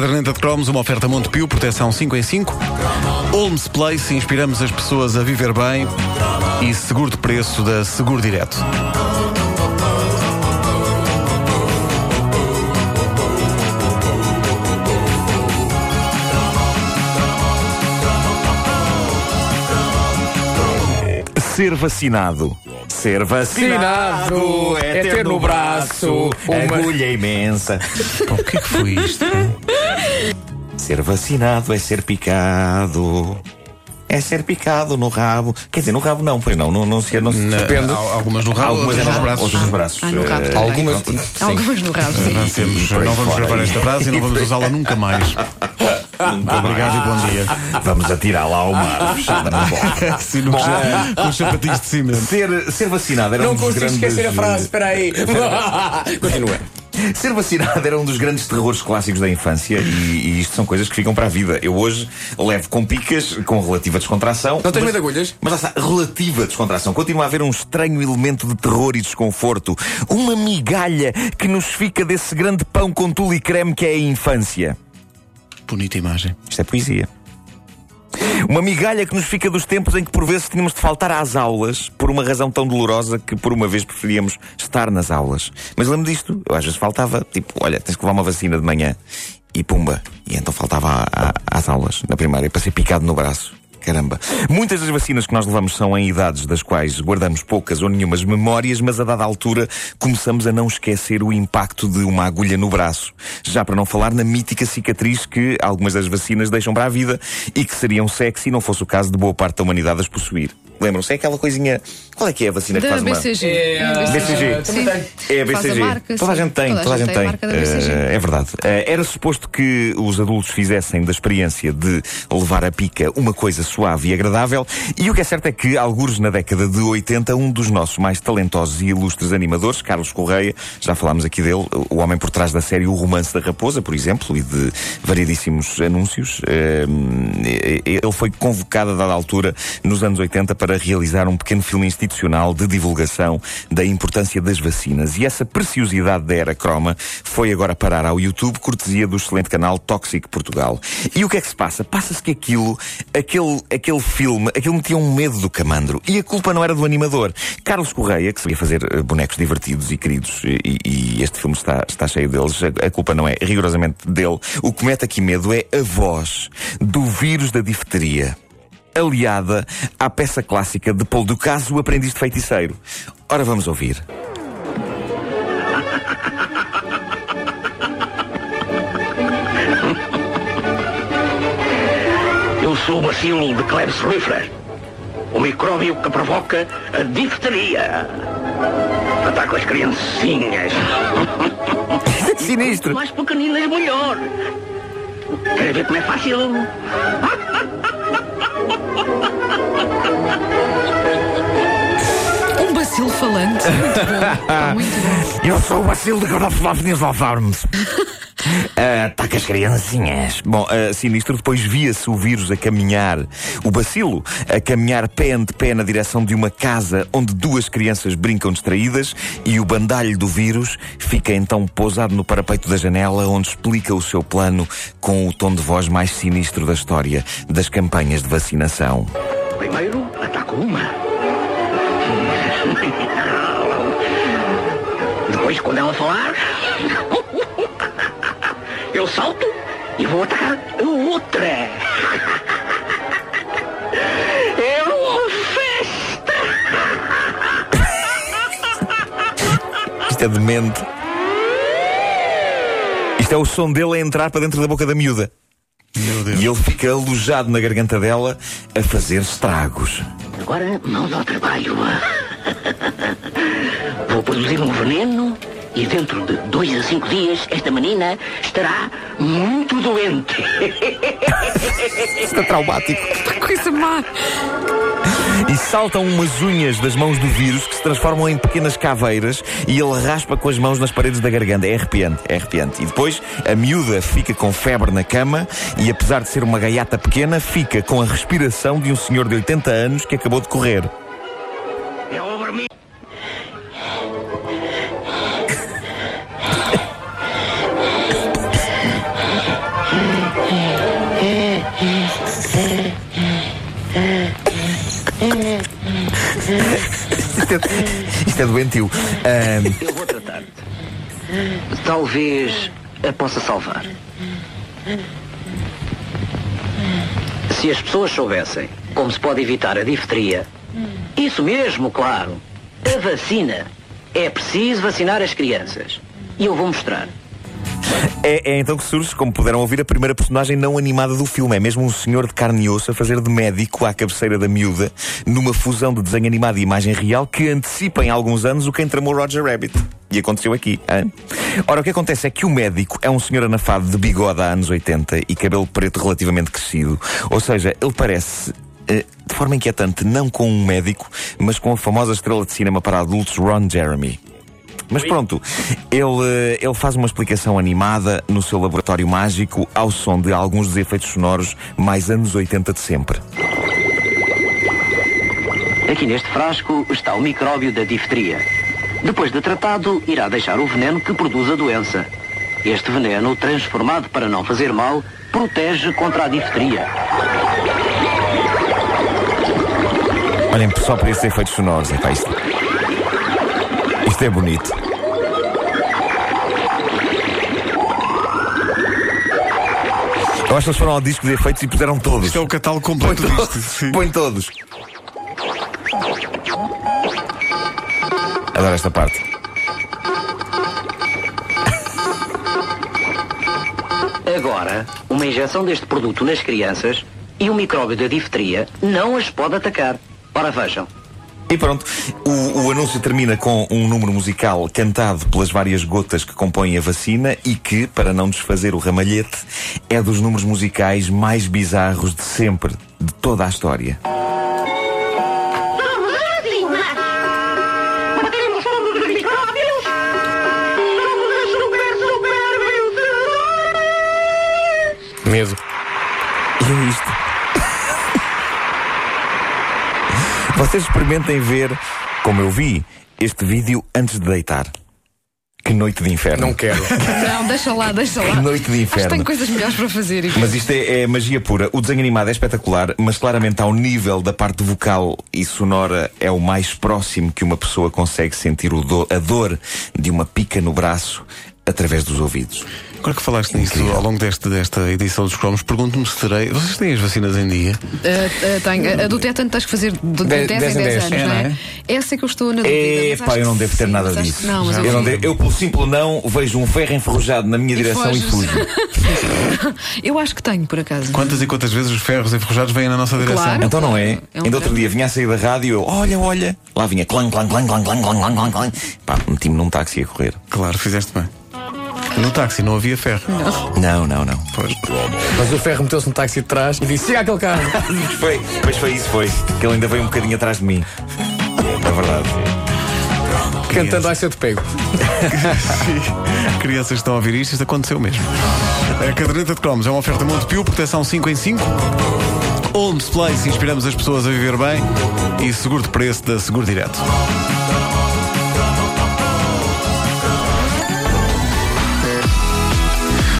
caderneta de cromos, uma oferta Montepio, proteção 5 em 5. Holmes Place, inspiramos as pessoas a viver bem. E seguro de preço da Seguro Direto. Ser vacinado. Ser vacinado é ter no braço uma agulha imensa. Pá, o que é que foi isto? Ser vacinado é ser picado. É ser picado no rabo. Quer dizer, no rabo não, pois não. Não, não se, não se Na- depende. al- algumas no rabo, Algumas é nos braços. outras nos braços. Ah, no rabo Eh, algumas. Sim. sim. Algumas no rabo, sim. Não vamos gravar esta frase e não vamos usá-la nunca mais. Obrigado e bom dia. Vamos atirá-la ao mar. fechada na boca. Assim, no- com os sapatinhos de cimento. Ser, ser vacinado era Não um dos consigo esquecer a frase, espera aí. Continua. Ser vacinado era um dos grandes terrores clássicos da infância e, e isto são coisas que ficam para a vida. Eu hoje levo com picas, com relativa descontração. Não tens medo de agulhas? Mas lá está, relativa descontração. Continua a haver um estranho elemento de terror e desconforto. Uma migalha que nos fica desse grande pão com tule e creme que é a infância. Bonita imagem. Isto é poesia. Uma migalha que nos fica dos tempos em que por vezes tínhamos de faltar às aulas por uma razão tão dolorosa que por uma vez preferíamos estar nas aulas. Mas lembro disto, eu às vezes faltava, tipo, olha, tens que levar uma vacina de manhã. E pumba. E então faltava a- a- às aulas, na primária, para ser picado no braço. Caramba. Muitas das vacinas que nós levamos são em idades das quais guardamos poucas ou nenhumas memórias, mas a dada altura começamos a não esquecer o impacto de uma agulha no braço. Já para não falar na mítica cicatriz que algumas das vacinas deixam para a vida e que seriam sexy não fosse o caso de boa parte da humanidade as possuir. Lembram-se? É aquela coisinha. Qual é que é a vacina que Da faz uma. BCG. É, a BCG. Sim. É a Faz BCG. marca, toda a gente tem, toda, a gente tem. a marca da BCG. Eh, é verdade. Eh, era suposto que os adultos fizessem da experiência de levar a pica uma coisa suave e agradável, e o que é certo é que, alguns na década de 80, um dos nossos mais talentosos e ilustres animadores, Carlos Correia, já falámos aqui dele, o homem por trás da série O Romance da Raposa, por exemplo, e de variedíssimos anúncios, eh, ele foi convocado a dada altura, nos anos 80, para realizar um pequeno filme institucional de divulgação da importância das vacinas. E essa preciosidade da era croma foi agora parar ao YouTube, cortesia do excelente canal Toxic Portugal. E o que é que se passa? Passa-se que aquilo, aquele, aquele filme, aquilo metia um medo do camandro. E a culpa não era do animador. Carlos Correia, que sabia fazer eh, bonecos divertidos e queridos, e, e este filme está, está cheio deles, a, a culpa não é rigorosamente dele. O que mete aqui medo é a voz do vírus da difteria aliada à peça clássica de Paul Ducasse, o aprendiz de feiticeiro. Ora, vamos ouvir. Eu sou o bacilo de Klebs Riffler, o micróbio que provoca a difteria. Ataca as criancinhas. Sinistro. Quanto mais pequeninas, melhor. Quer ver como é fácil? Um bacilo falante. Muito bom. Muito bom. Eu sou o bacilo de Gordoflófinis Alfarmes. Ataca as criancinhas. Bom, uh, sinistro, depois via-se o vírus a caminhar, o bacilo, a caminhar pé ante pé na direção de uma casa onde duas crianças brincam distraídas e o bandalho do vírus fica então pousado no parapeito da janela onde explica o seu plano com o tom de voz mais sinistro da história das campanhas de vacinação. Primeiro, ataco uma. Depois, quando ela falar, eu salto e vou atacar a outra. É uma festa! Isto é demente. Isto é o som dele a entrar para dentro da boca da miúda. Meu Deus. E ele fica alojado na garganta dela a fazer estragos. Agora, mãos ao trabalho. Vou produzir um veneno e dentro de dois a cinco dias esta menina estará muito doente. É traumático. Coisa má. E saltam umas unhas das mãos do vírus que se transformam em pequenas caveiras e ele raspa com as mãos nas paredes da garganta. É arrepiante, é arrepiante. E depois a miúda fica com febre na cama e, apesar de ser uma gaiata pequena, fica com a respiração de um senhor de 80 anos que acabou de correr. É over mim. Isto é, isto é doentio. Ahm, Eu vou tratar-te. Talvez a possa salvar. Se as pessoas soubessem como se pode evitar a difteria, isso mesmo, claro. A vacina. É preciso vacinar as crianças. E eu vou mostrar. É, é então que surge, como puderam ouvir, a primeira personagem não animada do filme. É mesmo um senhor de carne e osso a fazer de médico à cabeceira da miúda, numa fusão de desenho animado e imagem real que antecipa em alguns anos o que entramou Roger Rabbit. E aconteceu aqui. Hein? Ora, o que acontece é que o médico é um senhor anafado de bigode há anos 80 e cabelo preto relativamente crescido. Ou seja, ele parece eh, de forma inquietante, não com um médico, mas com a famosa estrela de cinema para adultos Ron Jeremy. Mas pronto, ele, eh, ele faz uma explicação animada no seu laboratório mágico ao som de alguns dos efeitos sonoros mais anos 80 de sempre. Aqui neste frasco está o micróbio da difteria. Depois de tratado, irá deixar o veneno que produz a doença. Este veneno, transformado para não fazer mal, protege contra a difteria. Olhem só para esses efeitos sonoros. Epá, isto, isto é bonito. Eu acho que eles foram ao disco de efeitos e puseram todos. Isto é o catálogo completo disto. Sim. Põe todos. Adoro esta parte. Agora, uma injeção deste produto nas crianças e o micróbio da difteria não as pode atacar. Ora vejam. E pronto, o, o anúncio termina com um número musical cantado pelas várias gotas que compõem a vacina e que, para não desfazer o ramalhete, é dos números musicais mais bizarros de sempre, de toda a história. Medo. E é isto. Vocês experimentem ver, como eu vi, este vídeo antes de deitar. Que noite de inferno. Não quero. Não, deixa lá, deixa lá. Que noite de Acho que inferno. tenho coisas melhores para fazer. Mas isto é, é magia pura. O desenho animado é espetacular, mas claramente ao nível da parte vocal e sonora é o mais próximo que uma pessoa consegue sentir o do- a dor de uma pica no braço através dos ouvidos. Agora que falaste nisso ao longo deste, desta edição dos cromos, pergunto-me se terei. Vocês têm as vacinas em dia? Ah, ah, tenho. A do tétano tens que fazer de de De- 10 dez em em 10 dez. anos, É, não não é? Essa é que eu estou na dúvida. É, pá, eu não devo ter sim, nada disso. Não, mas eu, eu, não devo- eu, pelo simples não, vejo um ferro enferrujado na minha direção e foges. fujo. Eu acho que tenho, por acaso. Quantas e quantas vezes os ferros enferrujados vêm na nossa direção? Claro. Então não é? É um Ainda outro dia vinha a sair da rádio eu, olha, olha. Lá vinha clang, clang, clang, clang, clang, clang, clang, clang. Pá, meti-me num táxi a correr. Claro, fizeste bem. No táxi não havia ferro. Não, não, não. Pois. Mas o ferro meteu-se no táxi de trás e disse: siga aquele carro. Foi, mas foi isso, foi. Que ele ainda veio um bocadinho atrás de mim. É verdade. Cantando vai ser de pego. Crianças estão a ouvir isto, isto aconteceu mesmo. A caderneta de cromos é uma oferta Montepio, proteção 5 em 5. Holmes Place, inspiramos as pessoas a viver bem. E seguro de preço da Seguro Direto.